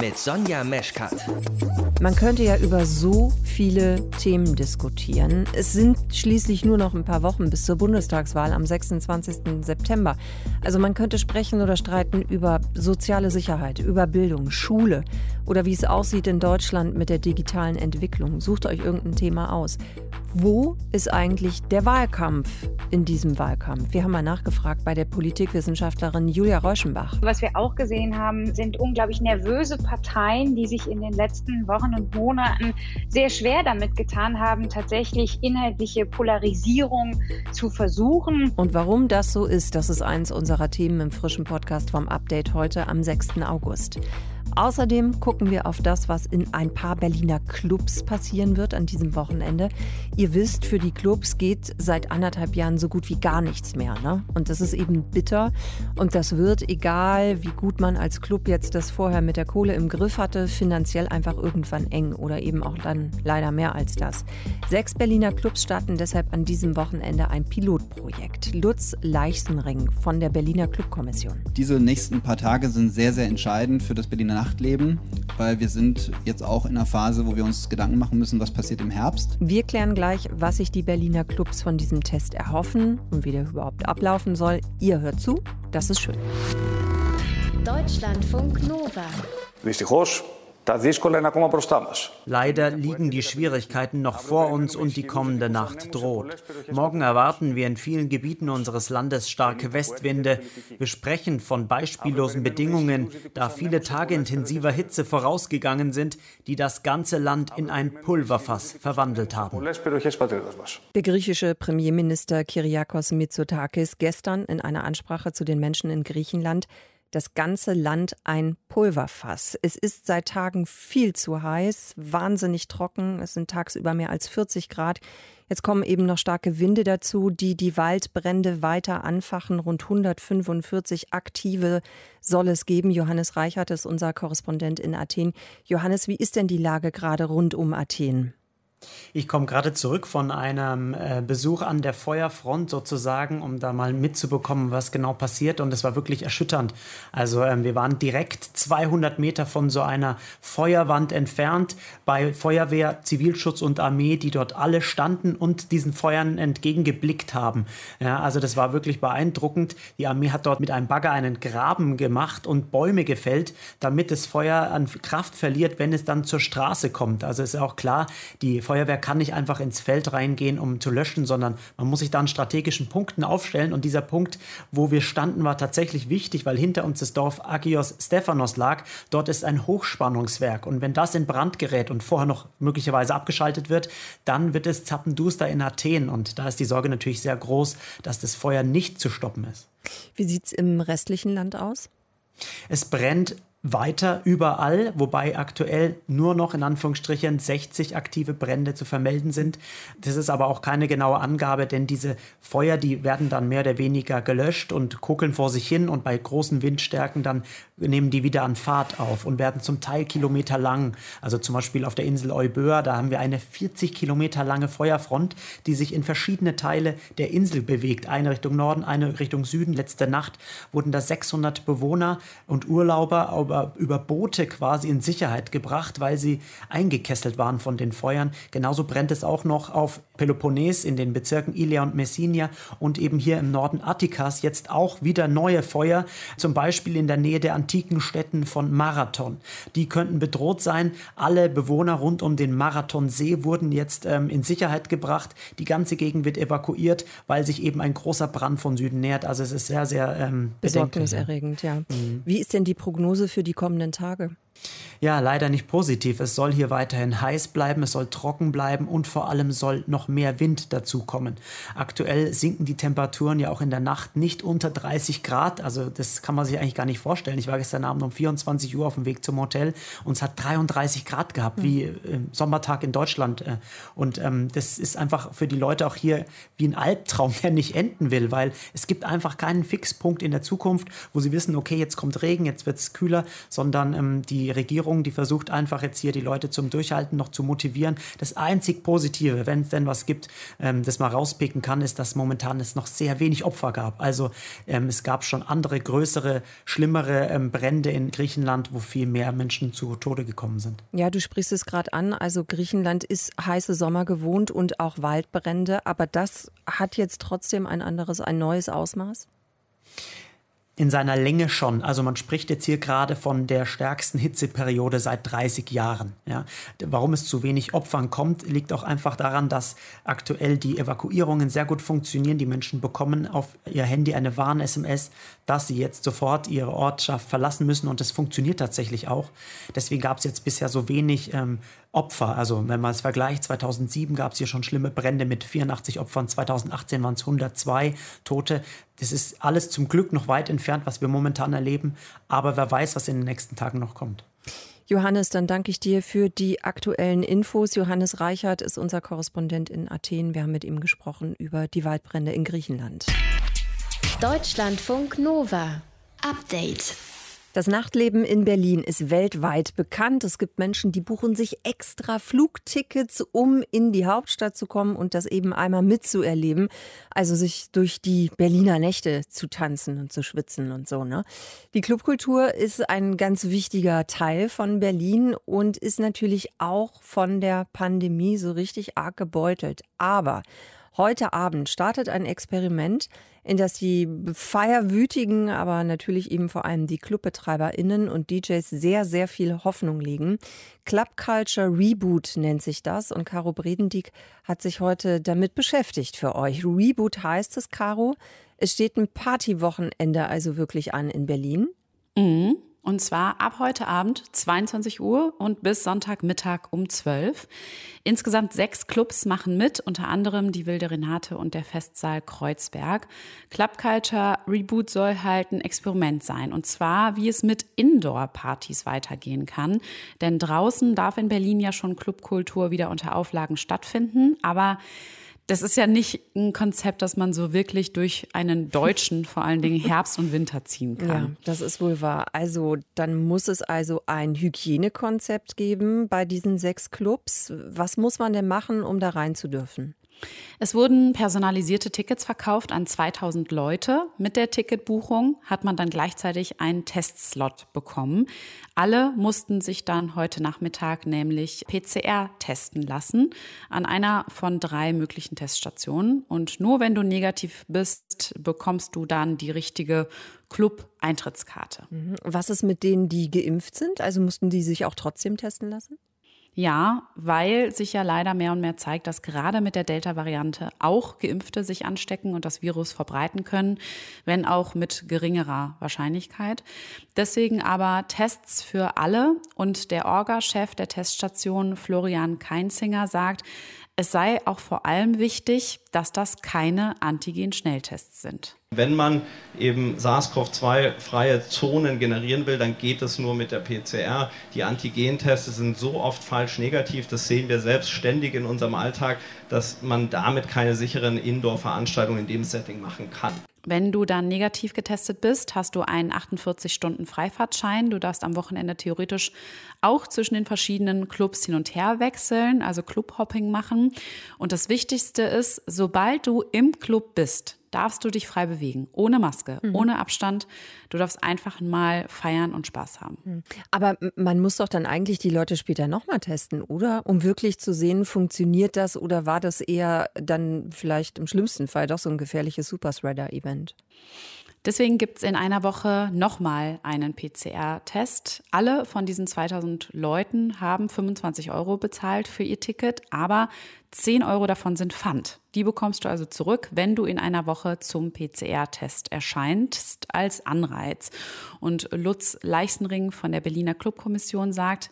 Mit Sonja Meschkat. Man könnte ja über so viele Themen diskutieren. Es sind schließlich nur noch ein paar Wochen bis zur Bundestagswahl am 26. September. Also man könnte sprechen oder streiten über soziale Sicherheit, über Bildung, Schule oder wie es aussieht in Deutschland mit der digitalen Entwicklung. Sucht euch irgendein Thema aus. Wo ist eigentlich der Wahlkampf in diesem Wahlkampf? Wir haben mal nachgefragt bei der Politikwissenschaftlerin Julia Reuschenbach. Was wir auch gesehen haben, sind unglaublich nervöse Parteien, die sich in den letzten Wochen und Monaten sehr schwer damit getan haben, tatsächlich inhaltliche Polarisierung zu versuchen. Und warum das so ist, das ist eins unserer Themen im frischen Podcast vom Update heute am 6. August. Außerdem gucken wir auf das, was in ein paar Berliner Clubs passieren wird an diesem Wochenende. Ihr wisst, für die Clubs geht seit anderthalb Jahren so gut wie gar nichts mehr. Ne? Und das ist eben bitter. Und das wird, egal wie gut man als Club jetzt das vorher mit der Kohle im Griff hatte, finanziell einfach irgendwann eng oder eben auch dann leider mehr als das. Sechs Berliner Clubs starten deshalb an diesem Wochenende ein Pilotprojekt. Lutz Leichsenring von der Berliner Clubkommission. Diese nächsten paar Tage sind sehr, sehr entscheidend für das Berliner Nacht leben, weil wir sind jetzt auch in einer Phase, wo wir uns Gedanken machen müssen, was passiert im Herbst. Wir klären gleich, was sich die Berliner Clubs von diesem Test erhoffen und wie der überhaupt ablaufen soll. Ihr hört zu, das ist schön. Deutschlandfunk Nova. Richtig Horsch. Τα δύσκολα είναι ακόμα μπροστά μας. Leider liegen die Schwierigkeiten noch vor uns und die kommende Nacht droht. Morgen erwarten wir in vielen Gebieten unseres Landes starke Westwinde. Wir sprechen von beispiellosen Bedingungen, da viele Tage intensiver Hitze vorausgegangen sind, die das ganze Land in ein Pulverfass verwandelt haben. Πολλές περιοχές πατρίδας μας. Der griechische Premierminister Kyriakos Mitsotakis gestern in einer Ansprache zu den Menschen in Griechenland das ganze Land ein Pulverfass. Es ist seit Tagen viel zu heiß, wahnsinnig trocken. Es sind tagsüber mehr als 40 Grad. Jetzt kommen eben noch starke Winde dazu, die die Waldbrände weiter anfachen. Rund 145 aktive soll es geben. Johannes Reichert ist unser Korrespondent in Athen. Johannes, wie ist denn die Lage gerade rund um Athen? Ich komme gerade zurück von einem äh, Besuch an der Feuerfront sozusagen, um da mal mitzubekommen, was genau passiert. Und es war wirklich erschütternd. Also ähm, wir waren direkt 200 Meter von so einer Feuerwand entfernt bei Feuerwehr, Zivilschutz und Armee, die dort alle standen und diesen Feuern entgegengeblickt haben. Ja, also das war wirklich beeindruckend. Die Armee hat dort mit einem Bagger einen Graben gemacht und Bäume gefällt, damit das Feuer an Kraft verliert, wenn es dann zur Straße kommt. Also ist auch klar, die Feuerwehr kann nicht einfach ins Feld reingehen, um zu löschen, sondern man muss sich da an strategischen Punkten aufstellen. Und dieser Punkt, wo wir standen, war tatsächlich wichtig, weil hinter uns das Dorf Agios Stephanos lag. Dort ist ein Hochspannungswerk. Und wenn das in Brand gerät und vorher noch möglicherweise abgeschaltet wird, dann wird es zappenduster in Athen. Und da ist die Sorge natürlich sehr groß, dass das Feuer nicht zu stoppen ist. Wie sieht es im restlichen Land aus? Es brennt weiter überall, wobei aktuell nur noch in Anführungsstrichen 60 aktive Brände zu vermelden sind. Das ist aber auch keine genaue Angabe, denn diese Feuer, die werden dann mehr oder weniger gelöscht und kuckeln vor sich hin und bei großen Windstärken dann nehmen die wieder an Fahrt auf und werden zum Teil Kilometer lang. Also zum Beispiel auf der Insel Euböa, da haben wir eine 40 Kilometer lange Feuerfront, die sich in verschiedene Teile der Insel bewegt. Eine Richtung Norden, eine Richtung Süden. Letzte Nacht wurden da 600 Bewohner und Urlauber über, über Boote quasi in Sicherheit gebracht, weil sie eingekesselt waren von den Feuern. Genauso brennt es auch noch auf Peloponnes in den Bezirken Ilia und Messina und eben hier im Norden Attikas jetzt auch wieder neue Feuer, zum Beispiel in der Nähe der antiken Städten von Marathon. Die könnten bedroht sein. Alle Bewohner rund um den Marathonsee wurden jetzt ähm, in Sicherheit gebracht. Die ganze Gegend wird evakuiert, weil sich eben ein großer Brand von Süden nähert. Also es ist sehr, sehr ähm. Besorgniserregend, ja. Wie ist denn die Prognose für die kommenden Tage? Ja, leider nicht positiv. Es soll hier weiterhin heiß bleiben, es soll trocken bleiben und vor allem soll noch mehr Wind dazukommen. Aktuell sinken die Temperaturen ja auch in der Nacht nicht unter 30 Grad. Also das kann man sich eigentlich gar nicht vorstellen. Ich war gestern Abend um 24 Uhr auf dem Weg zum Hotel und es hat 33 Grad gehabt, wie im Sommertag in Deutschland. Äh, Und ähm, das ist einfach für die Leute auch hier wie ein Albtraum, der nicht enden will, weil es gibt einfach keinen Fixpunkt in der Zukunft, wo sie wissen, okay, jetzt kommt Regen, jetzt wird es kühler, sondern ähm, die Regierung Regierung, die versucht einfach jetzt hier die Leute zum Durchhalten noch zu motivieren. Das einzig Positive, wenn es denn was gibt, ähm, das man rauspicken kann, ist, dass momentan es noch sehr wenig Opfer gab. Also ähm, es gab schon andere, größere, schlimmere ähm, Brände in Griechenland, wo viel mehr Menschen zu Tode gekommen sind. Ja, du sprichst es gerade an. Also Griechenland ist heiße Sommer gewohnt und auch Waldbrände. Aber das hat jetzt trotzdem ein anderes, ein neues Ausmaß? In seiner Länge schon. Also man spricht jetzt hier gerade von der stärksten Hitzeperiode seit 30 Jahren. Ja. Warum es zu wenig Opfern kommt, liegt auch einfach daran, dass aktuell die Evakuierungen sehr gut funktionieren. Die Menschen bekommen auf ihr Handy eine Warn-SMS, dass sie jetzt sofort ihre Ortschaft verlassen müssen und das funktioniert tatsächlich auch. Deswegen gab es jetzt bisher so wenig ähm, Opfer. Also wenn man es vergleicht, 2007 gab es hier schon schlimme Brände mit 84 Opfern, 2018 waren es 102 Tote. Das ist alles zum Glück noch weit entfernt, was wir momentan erleben. Aber wer weiß, was in den nächsten Tagen noch kommt. Johannes, dann danke ich dir für die aktuellen Infos. Johannes Reichert ist unser Korrespondent in Athen. Wir haben mit ihm gesprochen über die Waldbrände in Griechenland. Deutschlandfunk Nova. Update. Das Nachtleben in Berlin ist weltweit bekannt. Es gibt Menschen, die buchen sich extra Flugtickets, um in die Hauptstadt zu kommen und das eben einmal mitzuerleben. Also sich durch die Berliner Nächte zu tanzen und zu schwitzen und so. Ne? Die Clubkultur ist ein ganz wichtiger Teil von Berlin und ist natürlich auch von der Pandemie so richtig arg gebeutelt. Aber Heute Abend startet ein Experiment, in das die feierwütigen, aber natürlich eben vor allem die ClubbetreiberInnen und DJs sehr, sehr viel Hoffnung legen. Club Culture Reboot nennt sich das und Caro Bredendieck hat sich heute damit beschäftigt für euch. Reboot heißt es, Caro. Es steht ein Partywochenende also wirklich an in Berlin. Mhm. Und zwar ab heute Abend 22 Uhr und bis Sonntagmittag um 12. Insgesamt sechs Clubs machen mit, unter anderem die Wilde Renate und der Festsaal Kreuzberg. Club Culture Reboot soll halt ein Experiment sein. Und zwar, wie es mit Indoor-Partys weitergehen kann. Denn draußen darf in Berlin ja schon Clubkultur wieder unter Auflagen stattfinden. Aber das ist ja nicht ein Konzept, das man so wirklich durch einen deutschen, vor allen Dingen Herbst und Winter ziehen kann. Ja, das ist wohl wahr. Also dann muss es also ein Hygienekonzept geben bei diesen sechs Clubs. Was muss man denn machen, um da rein zu dürfen? Es wurden personalisierte Tickets verkauft an 2000 Leute. Mit der Ticketbuchung hat man dann gleichzeitig einen Testslot bekommen. Alle mussten sich dann heute Nachmittag nämlich PCR testen lassen an einer von drei möglichen Teststationen. Und nur wenn du negativ bist, bekommst du dann die richtige Club-Eintrittskarte. Mhm. Was ist mit denen, die geimpft sind? Also mussten die sich auch trotzdem testen lassen? Ja, weil sich ja leider mehr und mehr zeigt, dass gerade mit der Delta-Variante auch Geimpfte sich anstecken und das Virus verbreiten können, wenn auch mit geringerer Wahrscheinlichkeit. Deswegen aber Tests für alle und der Orga-Chef der Teststation Florian Keinzinger sagt, es sei auch vor allem wichtig, dass das keine Antigen-Schnelltests sind. Wenn man eben SARS-CoV-2-freie Zonen generieren will, dann geht es nur mit der PCR. Die Antigentests sind so oft falsch negativ, das sehen wir selbst ständig in unserem Alltag, dass man damit keine sicheren Indoor-Veranstaltungen in dem Setting machen kann. Wenn du dann negativ getestet bist, hast du einen 48-Stunden-Freifahrtschein. Du darfst am Wochenende theoretisch auch zwischen den verschiedenen Clubs hin und her wechseln, also Clubhopping machen. Und das Wichtigste ist, sobald du im Club bist, darfst du dich frei bewegen, ohne Maske, mhm. ohne Abstand. Du darfst einfach mal feiern und Spaß haben. Mhm. Aber man muss doch dann eigentlich die Leute später nochmal testen, oder? Um wirklich zu sehen, funktioniert das oder war das eher dann vielleicht im schlimmsten Fall doch so ein gefährliches Superspreader-Event? Deswegen gibt es in einer Woche nochmal einen PCR-Test. Alle von diesen 2000 Leuten haben 25 Euro bezahlt für ihr Ticket, aber 10 Euro davon sind Pfand. Die bekommst du also zurück, wenn du in einer Woche zum PCR-Test erscheinst, als Anreiz. Und Lutz Leichsenring von der Berliner Clubkommission sagt,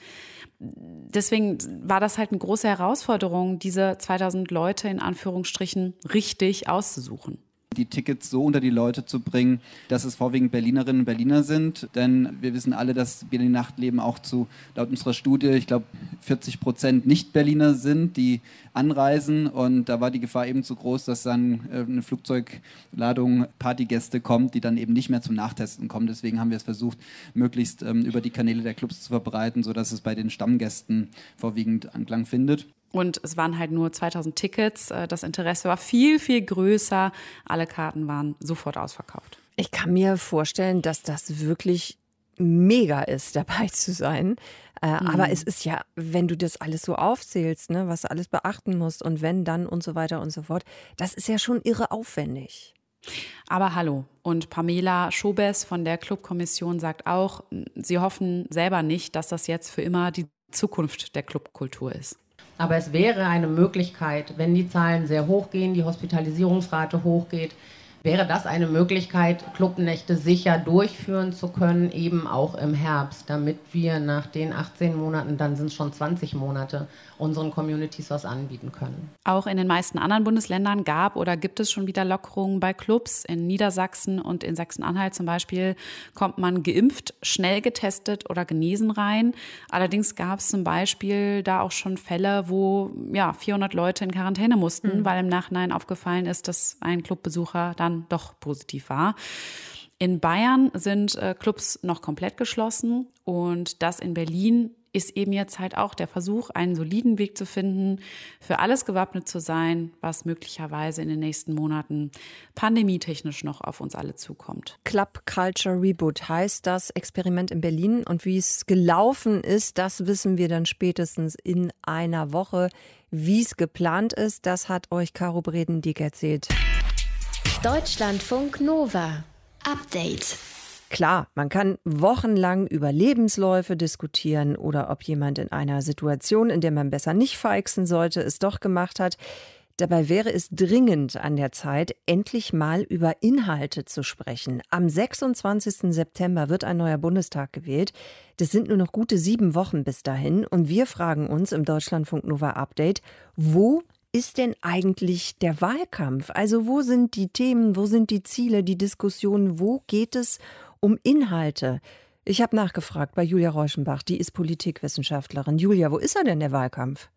deswegen war das halt eine große Herausforderung, diese 2000 Leute in Anführungsstrichen richtig auszusuchen. Die Tickets so unter die Leute zu bringen, dass es vorwiegend Berlinerinnen und Berliner sind. Denn wir wissen alle, dass Berlin Nachtleben auch zu, laut unserer Studie, ich glaube, 40 Prozent Nicht-Berliner sind, die anreisen. Und da war die Gefahr eben zu groß, dass dann äh, eine Flugzeugladung Partygäste kommt, die dann eben nicht mehr zum Nachtesten kommen. Deswegen haben wir es versucht, möglichst ähm, über die Kanäle der Clubs zu verbreiten, sodass es bei den Stammgästen vorwiegend Anklang findet. Und es waren halt nur 2000 Tickets. Äh, das Interesse war viel, viel größer. Alle Karten waren sofort ausverkauft. Ich kann mir vorstellen, dass das wirklich mega ist, dabei zu sein. Äh, mhm. Aber es ist ja, wenn du das alles so aufzählst, ne, was du alles beachten musst und wenn dann und so weiter und so fort, das ist ja schon irre aufwendig. Aber hallo. Und Pamela Schobes von der Clubkommission sagt auch, sie hoffen selber nicht, dass das jetzt für immer die Zukunft der Clubkultur ist. Aber es wäre eine Möglichkeit, wenn die Zahlen sehr hoch gehen, die Hospitalisierungsrate hochgeht, wäre das eine Möglichkeit, Clubnächte sicher durchführen zu können, eben auch im Herbst, damit wir nach den 18 Monaten, dann sind es schon 20 Monate, unseren Communities was anbieten können. Auch in den meisten anderen Bundesländern gab oder gibt es schon wieder Lockerungen bei Clubs. In Niedersachsen und in Sachsen-Anhalt zum Beispiel kommt man geimpft, schnell getestet oder genesen rein. Allerdings gab es zum Beispiel da auch schon Fälle, wo ja 400 Leute in Quarantäne mussten, mhm. weil im Nachhinein aufgefallen ist, dass ein Clubbesucher dann doch positiv war. In Bayern sind äh, Clubs noch komplett geschlossen und das in Berlin ist eben jetzt halt auch der Versuch, einen soliden Weg zu finden, für alles gewappnet zu sein, was möglicherweise in den nächsten Monaten pandemietechnisch noch auf uns alle zukommt. Club Culture Reboot heißt das Experiment in Berlin und wie es gelaufen ist, das wissen wir dann spätestens in einer Woche. Wie es geplant ist, das hat euch Caro Bredendiek erzählt. Deutschlandfunk Nova. Update. Klar, man kann wochenlang über Lebensläufe diskutieren oder ob jemand in einer Situation, in der man besser nicht feixen sollte, es doch gemacht hat. Dabei wäre es dringend an der Zeit, endlich mal über Inhalte zu sprechen. Am 26. September wird ein neuer Bundestag gewählt. Das sind nur noch gute sieben Wochen bis dahin. Und wir fragen uns im Deutschlandfunk Nova Update, wo ist denn eigentlich der Wahlkampf? Also wo sind die Themen, wo sind die Ziele, die Diskussionen, wo geht es um Inhalte? Ich habe nachgefragt bei Julia Reuschenbach, die ist Politikwissenschaftlerin. Julia, wo ist er denn der Wahlkampf?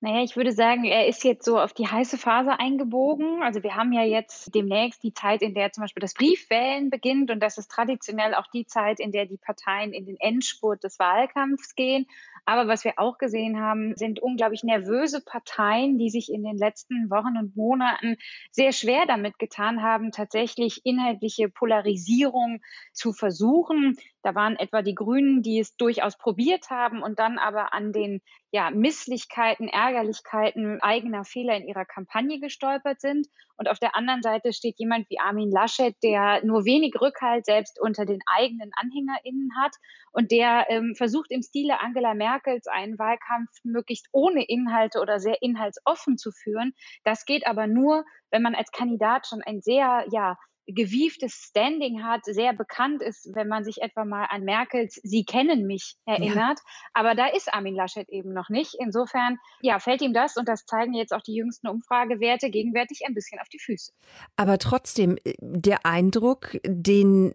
Naja, ich würde sagen, er ist jetzt so auf die heiße Phase eingebogen. Also wir haben ja jetzt demnächst die Zeit, in der zum Beispiel das Briefwählen beginnt und das ist traditionell auch die Zeit, in der die Parteien in den Endspurt des Wahlkampfs gehen. Aber was wir auch gesehen haben, sind unglaublich nervöse Parteien, die sich in den letzten Wochen und Monaten sehr schwer damit getan haben, tatsächlich inhaltliche Polarisierung zu versuchen. Da waren etwa die Grünen, die es durchaus probiert haben und dann aber an den ja, Misslichkeiten, Ärgerlichkeiten eigener Fehler in ihrer Kampagne gestolpert sind. Und auf der anderen Seite steht jemand wie Armin Laschet, der nur wenig Rückhalt selbst unter den eigenen AnhängerInnen hat und der ähm, versucht im Stile Angela Merkels einen Wahlkampf möglichst ohne Inhalte oder sehr inhaltsoffen zu führen. Das geht aber nur, wenn man als Kandidat schon ein sehr, ja, gewieftes Standing hat, sehr bekannt ist, wenn man sich etwa mal an Merkels Sie kennen mich erinnert. Ja. Aber da ist Armin Laschet eben noch nicht. Insofern ja, fällt ihm das, und das zeigen jetzt auch die jüngsten Umfragewerte, gegenwärtig ein bisschen auf die Füße. Aber trotzdem, äh, der Eindruck, den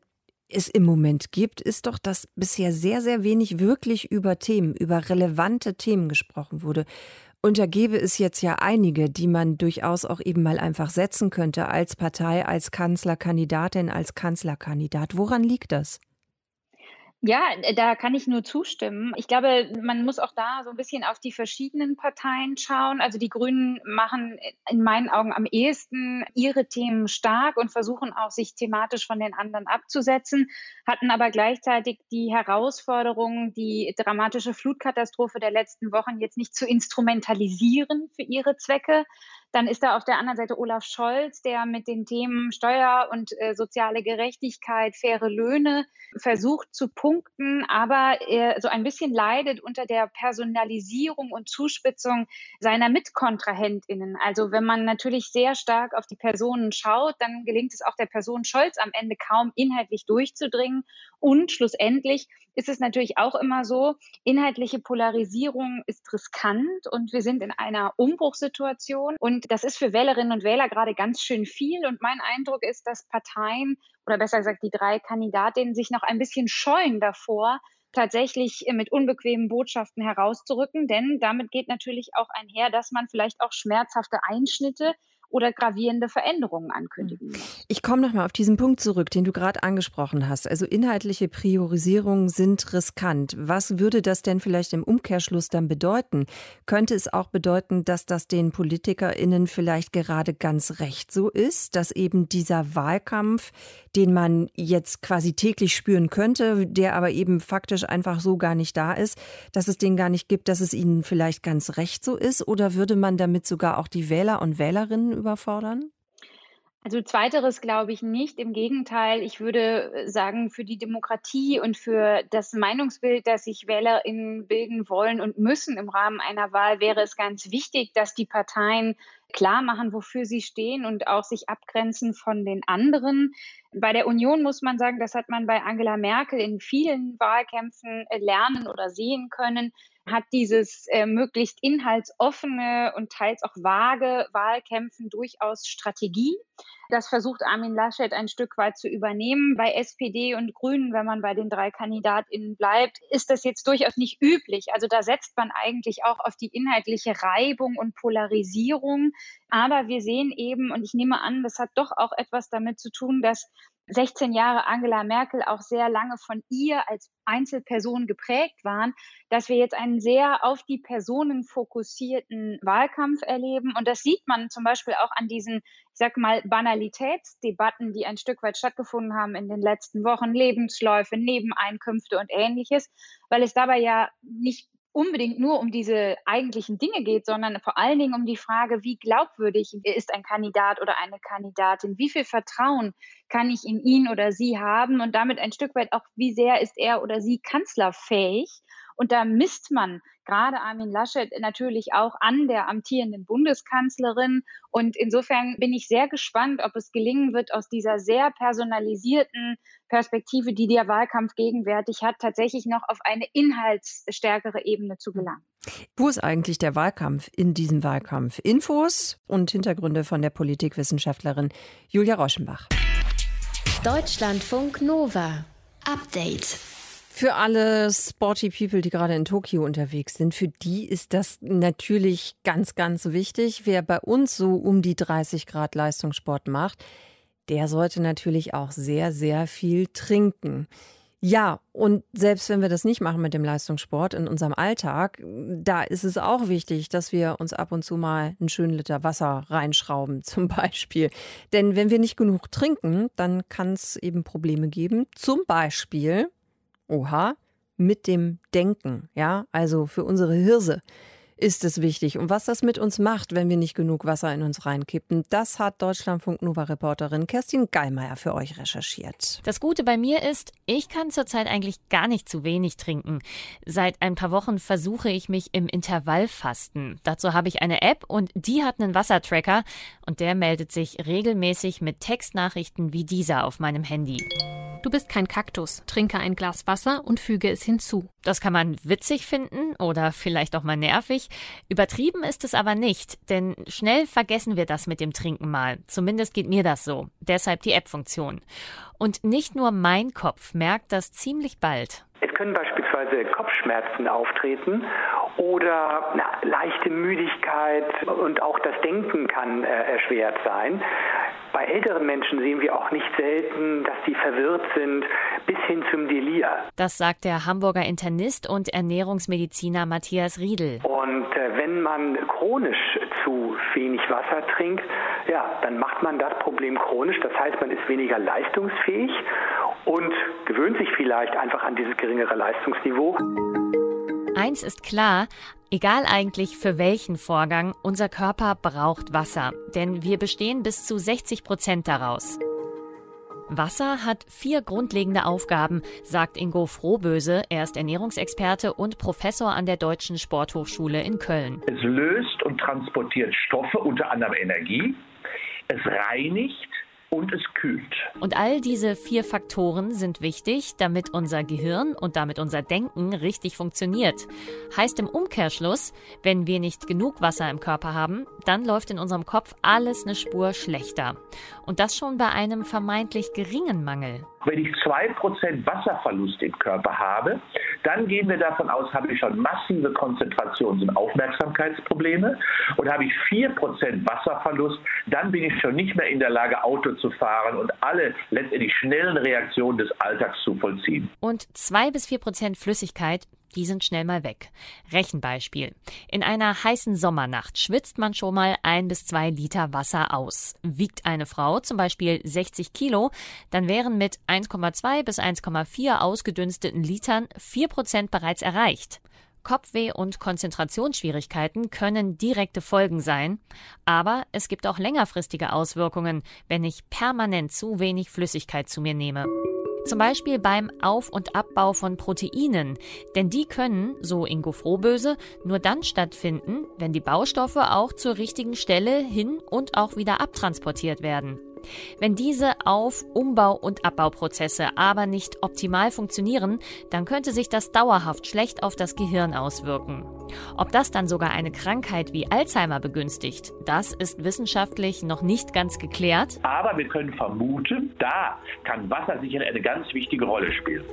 es im Moment gibt, ist doch, dass bisher sehr, sehr wenig wirklich über Themen, über relevante Themen gesprochen wurde. Und da gäbe es jetzt ja einige, die man durchaus auch eben mal einfach setzen könnte als Partei, als Kanzlerkandidatin, als Kanzlerkandidat. Woran liegt das? Ja, äh, da kann ich nur zustimmen. Ich glaube, man muss auch da so ein bisschen auf die verschiedenen Parteien schauen. Also die Grünen machen in meinen Augen am ehesten ihre Themen stark und versuchen auch, sich thematisch von den anderen abzusetzen, hatten aber gleichzeitig die Herausforderung, die dramatische Flutkatastrophe der letzten Wochen jetzt nicht zu instrumentalisieren für ihre Zwecke, dann ist da auf der anderen Seite Olaf Scholz, der mit den Themen Steuer und äh, soziale Gerechtigkeit, faire Löhne versucht zu punkten, aber er so ein bisschen leidet unter der Personalisierung und Zuspitzung seiner Mitkontrahentinnen. Also wenn man natürlich sehr stark auf die Personen schaut, dann gelingt es auch der Person Scholz am Ende kaum inhaltlich durchzudringen. Und schlussendlich ist es natürlich auch immer so, inhaltliche Polarisierung ist riskant und wir sind in einer Umbruchssituation und das ist für Wählerinnen und Wähler gerade ganz schön viel. Und mein Eindruck ist, dass Parteien oder besser gesagt die drei Kandidatinnen sich noch ein bisschen scheuen davor, tatsächlich mit unbequemen Botschaften herauszurücken. Denn damit geht natürlich auch einher, dass man vielleicht auch schmerzhafte Einschnitte oder gravierende Veränderungen ankündigen muss. Ich komme noch mal auf diesen Punkt zurück, den du gerade angesprochen hast. Also inhaltliche Priorisierungen sind riskant. Was würde das denn vielleicht im Umkehrschluss dann bedeuten? Könnte es auch bedeuten, dass das den PolitikerInnen vielleicht gerade ganz recht so ist, dass eben dieser Wahlkampf, den man jetzt quasi täglich spüren könnte, der aber eben faktisch einfach so gar nicht da ist, dass es den gar nicht gibt, dass es ihnen vielleicht ganz recht so ist? Oder würde man damit sogar auch die Wähler und Wählerinnen überfordern? Also zweiteres glaube ich nicht. Im Gegenteil, ich würde äh, sagen, für die Demokratie und für das Meinungsbild, das sich Wählerinnen bilden wollen und müssen im Rahmen einer Wahl, wäre es ganz wichtig, dass die Parteien klar machen, wofür sie stehen und auch sich abgrenzen von den anderen. Bei der Union muss man sagen, das hat man bei Angela Merkel in vielen Wahlkämpfen äh, lernen oder sehen können, hat dieses äh, möglichst inhaltsoffene und teils auch vage Wahlkämpfen durchaus Strategie. Das versucht Armin Laschet ein Stück weit zu übernehmen. Bei SPD und Grünen, wenn man bei den drei KandidatInnen bleibt, ist das jetzt durchaus nicht üblich. Also da setzt man eigentlich auch auf die inhaltliche Reibung und Polarisierung. Aber wir sehen eben, und ich nehme an, das hat doch auch etwas damit zu tun, dass 16 Jahre Angela Merkel auch sehr lange von ihr als Einzelperson geprägt waren, dass wir jetzt einen sehr auf die Personen fokussierten Wahlkampf erleben. Und das sieht man zum Beispiel auch an diesen, ich sag mal, Banalitätsdebatten, die ein Stück weit stattgefunden haben in den letzten Wochen, Lebensläufe, Nebeneinkünfte und ähnliches, weil es dabei ja nicht unbedingt nur um diese eigentlichen Dinge geht, sondern vor allen Dingen um die Frage, wie glaubwürdig ist ein Kandidat oder eine Kandidatin, wie viel Vertrauen kann ich in ihn oder sie haben und damit ein Stück weit auch, wie sehr ist er oder sie kanzlerfähig. Und da misst man gerade Armin Laschet natürlich auch an der amtierenden Bundeskanzlerin. Und insofern bin ich sehr gespannt, ob es gelingen wird, aus dieser sehr personalisierten Perspektive, die der Wahlkampf gegenwärtig hat, tatsächlich noch auf eine inhaltsstärkere Ebene zu gelangen. Wo ist eigentlich der Wahlkampf in diesem Wahlkampf? Infos und Hintergründe von der Politikwissenschaftlerin Julia Roschenbach. Deutschlandfunk Nova. Update. Für alle Sporty People, die gerade in Tokio unterwegs sind, für die ist das natürlich ganz, ganz wichtig. Wer bei uns so um die 30 Grad Leistungssport macht, der sollte natürlich auch sehr, sehr viel trinken. Ja, und selbst wenn wir das nicht machen mit dem Leistungssport in unserem Alltag, da ist es auch wichtig, dass wir uns ab und zu mal einen schönen Liter Wasser reinschrauben, zum Beispiel. Denn wenn wir nicht genug trinken, dann kann es eben Probleme geben. Zum Beispiel Oha, mit dem Denken, ja, also für unsere Hirse ist es wichtig. Und was das mit uns macht, wenn wir nicht genug Wasser in uns reinkippen, das hat Deutschlandfunk Nova-Reporterin Kerstin Geimeier für euch recherchiert. Das Gute bei mir ist, ich kann zurzeit eigentlich gar nicht zu wenig trinken. Seit ein paar Wochen versuche ich mich im Intervallfasten. Dazu habe ich eine App und die hat einen Wassertracker und der meldet sich regelmäßig mit Textnachrichten wie dieser auf meinem Handy. Du bist kein Kaktus. Trinke ein Glas Wasser und füge es hinzu. Das kann man witzig finden oder vielleicht auch mal nervig. Übertrieben ist es aber nicht, denn schnell vergessen wir das mit dem Trinken mal. Zumindest geht mir das so. Deshalb die App-Funktion. Und nicht nur mein Kopf merkt das ziemlich bald. Es können beispielsweise Kopfschmerzen auftreten oder na, leichte Müdigkeit und auch das Denken kann äh, erschwert sein. Bei älteren Menschen sehen wir auch nicht selten, dass sie verwirrt sind, bis hin zum Delir. Das sagt der Hamburger Internist und Ernährungsmediziner Matthias Riedel. Und äh, wenn man chronisch zu wenig Wasser trinkt, ja, dann macht man das Problem chronisch. Das heißt, man ist weniger leistungsfähig und gewöhnt sich vielleicht einfach an dieses geringere Leistungsniveau. Eins ist klar, egal eigentlich für welchen Vorgang, unser Körper braucht Wasser, denn wir bestehen bis zu 60 Prozent daraus. Wasser hat vier grundlegende Aufgaben, sagt Ingo Frohböse. Er ist Ernährungsexperte und Professor an der Deutschen Sporthochschule in Köln. Es löst und transportiert Stoffe, unter anderem Energie. Es reinigt und es kühlt. Und all diese vier Faktoren sind wichtig, damit unser Gehirn und damit unser Denken richtig funktioniert. Heißt im Umkehrschluss, wenn wir nicht genug Wasser im Körper haben, dann läuft in unserem Kopf alles eine Spur schlechter. Und das schon bei einem vermeintlich geringen Mangel. Wenn ich 2% Wasserverlust im Körper habe, dann gehen wir davon aus, habe ich schon massive Konzentrations- und Aufmerksamkeitsprobleme. Und habe ich 4% Wasserverlust, dann bin ich schon nicht mehr in der Lage, Auto zu fahren und alle letztendlich schnellen Reaktionen des Alltags zu vollziehen. Und 2 bis 4% Flüssigkeit die sind schnell mal weg. Rechenbeispiel. In einer heißen Sommernacht schwitzt man schon mal ein bis zwei Liter Wasser aus. Wiegt eine Frau zum Beispiel 60 Kilo, dann wären mit 1,2 bis 1,4 ausgedünsteten Litern 4 Prozent bereits erreicht. Kopfweh und Konzentrationsschwierigkeiten können direkte Folgen sein, aber es gibt auch längerfristige Auswirkungen, wenn ich permanent zu wenig Flüssigkeit zu mir nehme. Zum Beispiel beim Auf- und Abbau von Proteinen. Denn die können, so Ingo Frohböse, nur dann stattfinden, wenn die Baustoffe auch zur richtigen Stelle hin und auch wieder abtransportiert werden. Wenn diese Auf-, Umbau- und Abbauprozesse aber nicht optimal funktionieren, dann könnte sich das dauerhaft schlecht auf das Gehirn auswirken. Ob das dann sogar eine Krankheit wie Alzheimer begünstigt, das ist wissenschaftlich noch nicht ganz geklärt. Aber wir können vermuten, da kann Wasser sicher eine ganz wichtige Rolle spielen.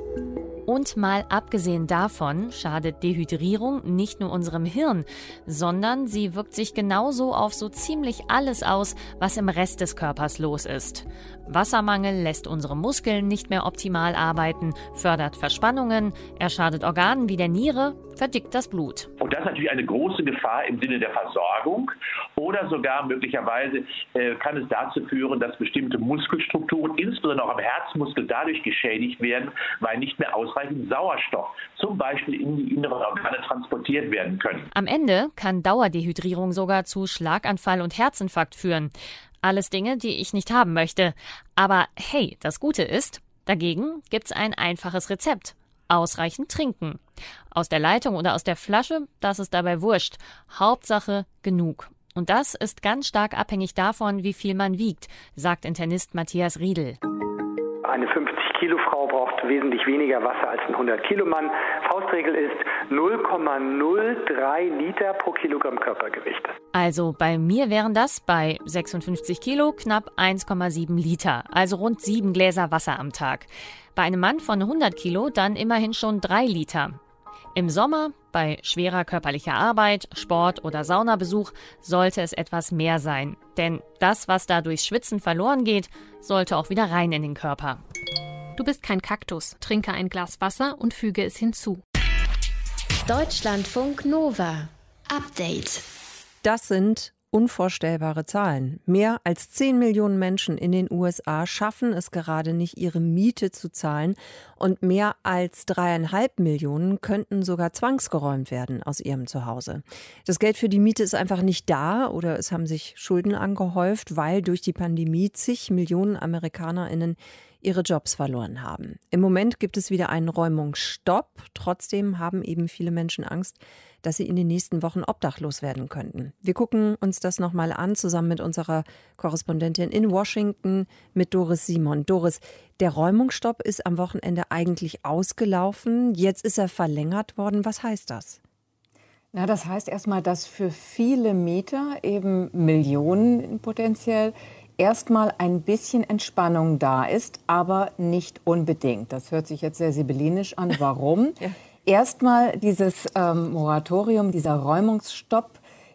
Und mal abgesehen davon schadet Dehydrierung nicht nur unserem Hirn, sondern sie wirkt sich genauso auf so ziemlich alles aus, was im Rest des Körpers los ist. Wassermangel lässt unsere Muskeln nicht mehr optimal arbeiten, fördert Verspannungen, er schadet Organen wie der Niere, verdickt das Blut. Und das ist natürlich eine große Gefahr im Sinne der Versorgung oder sogar möglicherweise äh, kann es dazu führen, dass bestimmte Muskelstrukturen, insbesondere auch am Herzmuskel, dadurch geschädigt werden, weil nicht mehr ausreichend Sauerstoff zum Beispiel in die inneren Organe transportiert werden können. Am Ende kann Dauerdehydrierung sogar zu Schlaganfall und Herzinfarkt führen. Alles Dinge, die ich nicht haben möchte. Aber hey, das Gute ist, dagegen gibt's ein einfaches Rezept. Ausreichend trinken. Aus der Leitung oder aus der Flasche, das ist dabei wurscht. Hauptsache genug. Und das ist ganz stark abhängig davon, wie viel man wiegt, sagt Internist Matthias Riedel. Eine 50 Kilo Frau braucht wesentlich weniger Wasser als ein 100 Kilo Mann. Faustregel ist 0,03 Liter pro Kilogramm Körpergewicht. Also bei mir wären das bei 56 Kilo knapp 1,7 Liter, also rund sieben Gläser Wasser am Tag. Bei einem Mann von 100 Kilo dann immerhin schon drei Liter. Im Sommer, bei schwerer körperlicher Arbeit, Sport oder Saunabesuch, sollte es etwas mehr sein. Denn das, was da durchs Schwitzen verloren geht, sollte auch wieder rein in den Körper. Du bist kein Kaktus. Trinke ein Glas Wasser und füge es hinzu. Deutschlandfunk Nova. Update. Das sind unvorstellbare Zahlen. Mehr als 10 Millionen Menschen in den USA schaffen es gerade nicht, ihre Miete zu zahlen und mehr als dreieinhalb Millionen könnten sogar zwangsgeräumt werden aus ihrem Zuhause. Das Geld für die Miete ist einfach nicht da oder es haben sich Schulden angehäuft, weil durch die Pandemie zig Millionen AmerikanerInnen ihre Jobs verloren haben. Im Moment gibt es wieder einen Räumungsstopp. Trotzdem haben eben viele Menschen Angst, dass sie in den nächsten Wochen obdachlos werden könnten. Wir gucken uns das nochmal an, zusammen mit unserer Korrespondentin in Washington, mit Doris Simon. Doris, der Räumungsstopp ist am Wochenende eigentlich ausgelaufen. Jetzt ist er verlängert worden. Was heißt das? Na, das heißt erstmal, dass für viele Mieter, eben Millionen potenziell, erstmal ein bisschen Entspannung da ist, aber nicht unbedingt. Das hört sich jetzt sehr sibyllinisch an. Warum? ja. Erstmal dieses ähm, Moratorium, dieser Räumungsstopp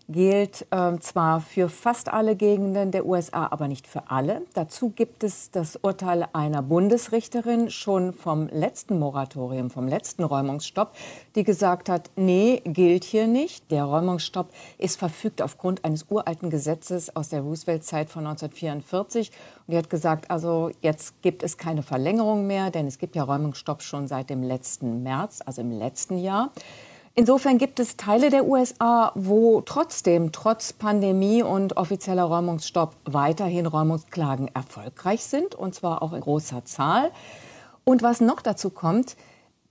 gilt ähm, zwar für fast alle Gegenden der USA, aber nicht für alle. Dazu gibt es das Urteil einer Bundesrichterin schon vom letzten Moratorium, vom letzten Räumungsstopp, die gesagt hat, nee, gilt hier nicht. Der Räumungsstopp ist verfügt aufgrund eines uralten Gesetzes aus der Roosevelt-Zeit von 1944. Und die hat gesagt, also jetzt gibt es keine Verlängerung mehr, denn es gibt ja Räumungsstopp schon seit dem letzten März, also im letzten Jahr. Insofern gibt es Teile der USA, wo trotzdem, trotz Pandemie und offizieller Räumungsstopp, weiterhin Räumungsklagen erfolgreich sind, und zwar auch in großer Zahl. Und was noch dazu kommt,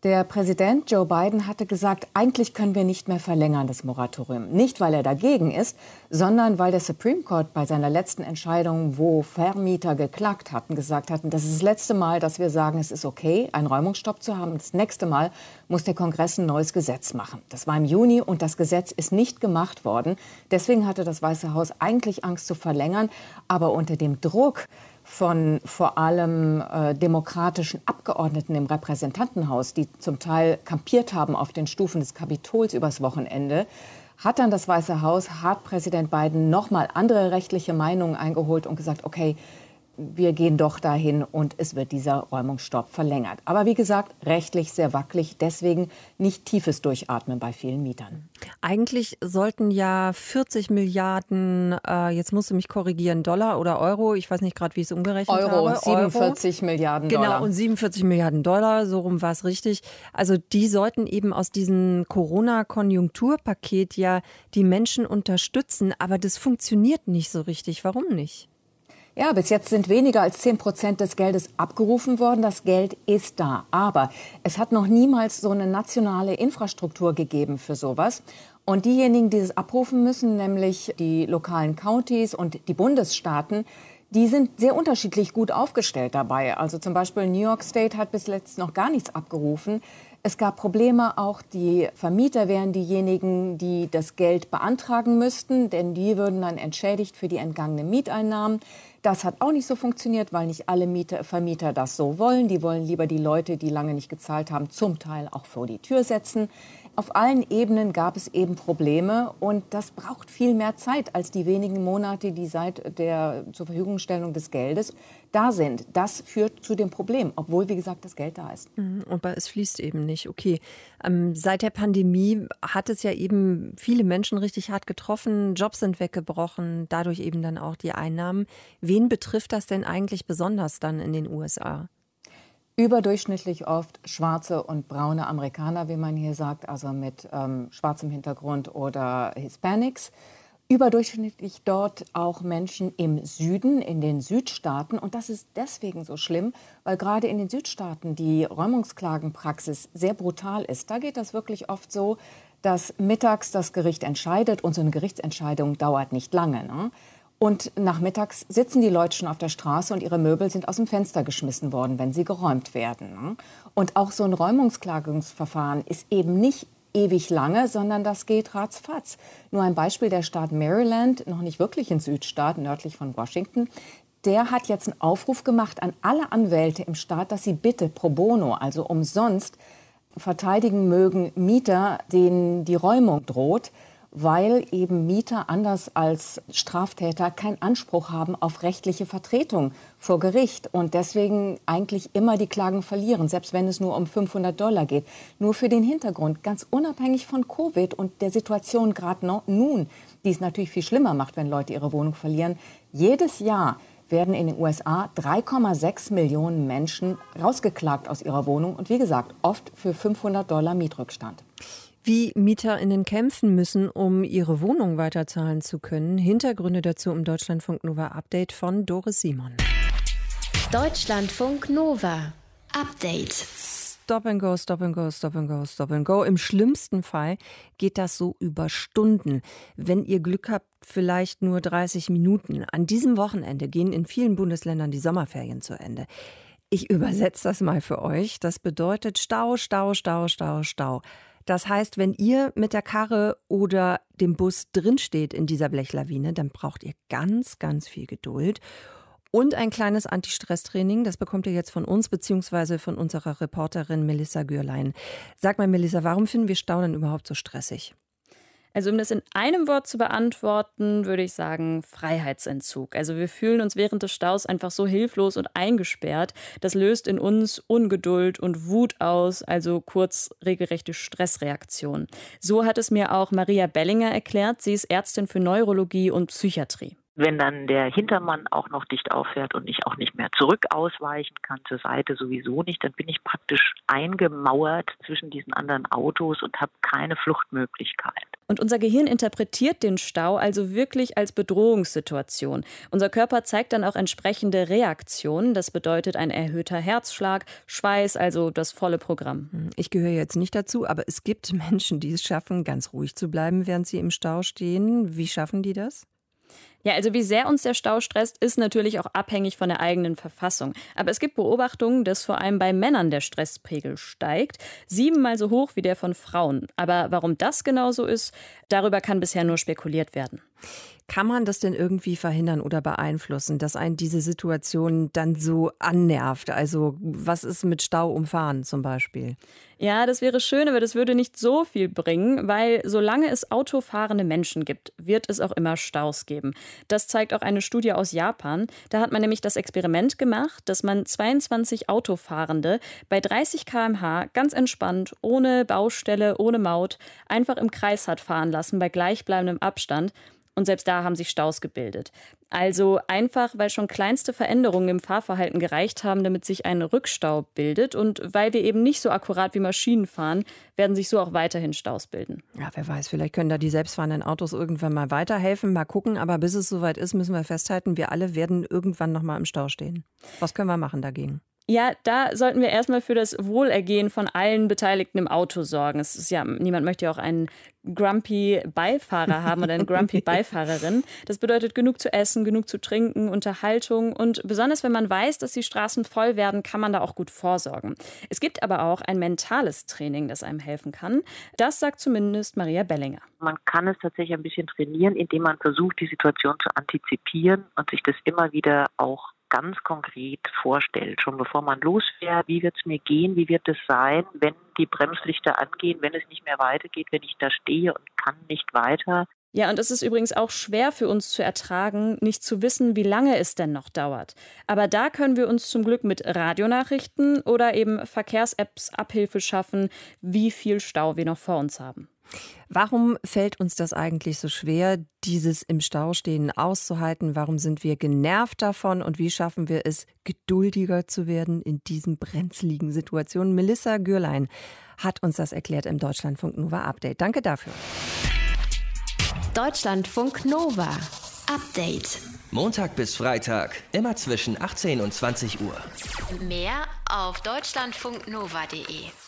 Der Präsident Joe Biden hatte gesagt, eigentlich können wir nicht mehr verlängern das Moratorium. Nicht, weil er dagegen ist, sondern weil der Supreme Court bei seiner letzten Entscheidung, wo Vermieter geklagt hatten, gesagt hatten, das ist das letzte Mal, dass wir sagen, es ist okay, einen Räumungsstopp zu haben. Das nächste Mal muss der Kongress ein neues Gesetz machen. Das war im Juni und das Gesetz ist nicht gemacht worden. Deswegen hatte das Weiße Haus eigentlich Angst zu verlängern. Aber unter dem Druck von vor allem äh, demokratischen Abgeordneten im Repräsentantenhaus, die zum Teil kampiert haben auf den Stufen des Kapitols übers Wochenende, hat dann das Weiße Haus, hat Präsident Biden nochmal andere rechtliche Meinungen eingeholt und gesagt, okay, wir gehen doch dahin und es wird dieser Räumungsstopp verlängert. Aber wie gesagt, rechtlich sehr wackelig, deswegen nicht tiefes Durchatmen bei vielen Mietern. Eigentlich sollten ja 40 Milliarden, äh, jetzt musst du mich korrigieren, Dollar oder Euro, ich weiß nicht gerade, wie ich es umgerechnet Euro, habe. 47 Euro. Milliarden genau, Dollar. Genau, und 47 Milliarden Dollar, so rum war es richtig. Also die sollten eben aus diesem Corona-Konjunkturpaket ja die Menschen unterstützen, aber das funktioniert nicht so richtig. Warum nicht? Ja, bis jetzt sind weniger als 10 Prozent des Geldes abgerufen worden. Das Geld ist da. Aber es hat noch niemals so eine nationale Infrastruktur gegeben für sowas. Und diejenigen, die es abrufen müssen, nämlich die lokalen Countys und die Bundesstaaten, die sind sehr unterschiedlich gut aufgestellt dabei. Also zum Beispiel New York State hat bis jetzt noch gar nichts abgerufen. Es gab Probleme, auch die Vermieter wären diejenigen, die das Geld beantragen müssten, denn die würden dann entschädigt für die entgangenen Mieteinnahmen. Das hat auch nicht so funktioniert, weil nicht alle Mieter, Vermieter das so wollen. Die wollen lieber die Leute, die lange nicht gezahlt haben, zum Teil auch vor die Tür setzen. Auf allen Ebenen gab es eben Probleme und das braucht viel mehr Zeit als die wenigen Monate, die seit der zur Verfügungstellung des Geldes da sind. Das führt zu dem Problem, obwohl, wie gesagt, das Geld da ist. Mhm, aber es fließt eben nicht. Okay. Ähm, seit der Pandemie hat es ja eben viele Menschen richtig hart getroffen. Jobs sind weggebrochen, dadurch eben dann auch die Einnahmen. Wen betrifft das denn eigentlich besonders dann in den USA? Überdurchschnittlich oft schwarze und braune Amerikaner, wie man hier sagt, also mit ähm, schwarzem Hintergrund oder Hispanics überdurchschnittlich dort auch Menschen im Süden, in den Südstaaten. Und das ist deswegen so schlimm, weil gerade in den Südstaaten die Räumungsklagenpraxis sehr brutal ist. Da geht das wirklich oft so, dass mittags das Gericht entscheidet und so eine Gerichtsentscheidung dauert nicht lange. Ne? Und nachmittags sitzen die Leute schon auf der Straße und ihre Möbel sind aus dem Fenster geschmissen worden, wenn sie geräumt werden. Ne? Und auch so ein Räumungsklagungsverfahren ist eben nicht ewig lange, sondern das geht ratzfatz. Nur ein Beispiel, der Staat Maryland, noch nicht wirklich ein Südstaat, nördlich von Washington, der hat jetzt einen Aufruf gemacht an alle Anwälte im Staat, dass sie bitte pro bono, also umsonst, verteidigen mögen Mieter, denen die Räumung droht weil eben Mieter anders als Straftäter keinen Anspruch haben auf rechtliche Vertretung vor Gericht und deswegen eigentlich immer die Klagen verlieren, selbst wenn es nur um 500 Dollar geht. Nur für den Hintergrund, ganz unabhängig von Covid und der Situation gerade nun, die es natürlich viel schlimmer macht, wenn Leute ihre Wohnung verlieren. Jedes Jahr werden in den USA 3,6 Millionen Menschen rausgeklagt aus ihrer Wohnung und wie gesagt, oft für 500 Dollar Mietrückstand wie MieterInnen kämpfen müssen, um ihre Wohnung weiterzahlen zu können. Hintergründe dazu im Deutschlandfunk Nova Update von Doris Simon. Deutschlandfunk Nova Update. Stop and go, stop and go, stop and go, stop and go. Im schlimmsten Fall geht das so über Stunden. Wenn ihr Glück habt, vielleicht nur 30 Minuten. An diesem Wochenende gehen in vielen Bundesländern die Sommerferien zu Ende. Ich übersetze das mal für euch. Das bedeutet Stau, Stau, Stau, Stau, Stau. Das heißt, wenn ihr mit der Karre oder dem Bus drinsteht in dieser Blechlawine, dann braucht ihr ganz, ganz viel Geduld. Und ein kleines Anti-Stress-Training, das bekommt ihr jetzt von uns beziehungsweise von unserer Reporterin Melissa Gürlein. Sag mal, Melissa, warum finden wir Stau denn überhaupt so stressig? Also um das in einem Wort zu beantworten, würde ich sagen Freiheitsentzug. Also wir fühlen uns während des Staus einfach so hilflos und eingesperrt. Das löst in uns Ungeduld und Wut aus, also kurz regelrechte Stressreaktion. So hat es mir auch Maria Bellinger erklärt. Sie ist Ärztin für Neurologie und Psychiatrie. Wenn dann der Hintermann auch noch dicht auffährt und ich auch nicht mehr zurück ausweichen kann, zur Seite sowieso nicht, dann bin ich praktisch eingemauert zwischen diesen anderen Autos und habe keine Fluchtmöglichkeit. Und unser Gehirn interpretiert den Stau also wirklich als Bedrohungssituation. Unser Körper zeigt dann auch entsprechende Reaktionen. Das bedeutet ein erhöhter Herzschlag, Schweiß, also das volle Programm. Hm, ich gehöre jetzt nicht dazu, aber es gibt Menschen, die es schaffen, ganz ruhig zu bleiben, während sie im Stau stehen. Wie schaffen die das? Ja, also wie sehr uns der Stau stresst, ist natürlich auch abhängig von der eigenen Verfassung. Aber es gibt Beobachtungen, dass vor allem bei Männern der Stresspegel steigt, siebenmal so hoch wie der von Frauen. Aber warum das genau so ist, darüber kann bisher nur spekuliert werden. Kann man das denn irgendwie verhindern oder beeinflussen, dass einen diese Situation dann so annervt? Also was ist mit Stau umfahren zum Beispiel? Ja, das wäre schön, aber das würde nicht so viel bringen, weil solange es autofahrende Menschen gibt, wird es auch immer Staus geben. Das zeigt auch eine Studie aus Japan. Da hat man nämlich das Experiment gemacht, dass man 22 Autofahrende bei 30 km/h ganz entspannt, ohne Baustelle, ohne Maut, einfach im Kreis hat fahren lassen bei gleichbleibendem Abstand. Und selbst da haben sich Staus gebildet. Also einfach, weil schon kleinste Veränderungen im Fahrverhalten gereicht haben, damit sich ein Rückstau bildet. Und weil wir eben nicht so akkurat wie Maschinen fahren, werden sich so auch weiterhin Staus bilden. Ja, wer weiß, vielleicht können da die selbstfahrenden Autos irgendwann mal weiterhelfen. Mal gucken. Aber bis es soweit ist, müssen wir festhalten, wir alle werden irgendwann noch mal im Stau stehen. Was können wir machen dagegen? Ja, da sollten wir erstmal für das Wohlergehen von allen Beteiligten im Auto sorgen. Es ist ja, niemand möchte ja auch einen grumpy Beifahrer haben oder eine grumpy Beifahrerin. Das bedeutet genug zu essen, genug zu trinken, Unterhaltung und besonders wenn man weiß, dass die Straßen voll werden, kann man da auch gut vorsorgen. Es gibt aber auch ein mentales Training, das einem helfen kann. Das sagt zumindest Maria Bellinger. Man kann es tatsächlich ein bisschen trainieren, indem man versucht, die Situation zu antizipieren und sich das immer wieder auch ganz konkret vorstellt, schon bevor man losfährt, wie wird es mir gehen, wie wird es sein, wenn die Bremslichter angehen, wenn es nicht mehr weitergeht, wenn ich da stehe und kann nicht weiter. Ja, und es ist übrigens auch schwer für uns zu ertragen, nicht zu wissen, wie lange es denn noch dauert. Aber da können wir uns zum Glück mit Radionachrichten oder eben Verkehrs-Apps Abhilfe schaffen, wie viel Stau wir noch vor uns haben. Warum fällt uns das eigentlich so schwer, dieses im Stau stehen auszuhalten? Warum sind wir genervt davon und wie schaffen wir es, geduldiger zu werden in diesen brenzligen Situationen? Melissa Gürlein hat uns das erklärt im Deutschlandfunk Nova Update. Danke dafür. Deutschlandfunk Nova Update. Montag bis Freitag, immer zwischen 18 und 20 Uhr. Mehr auf deutschlandfunknova.de.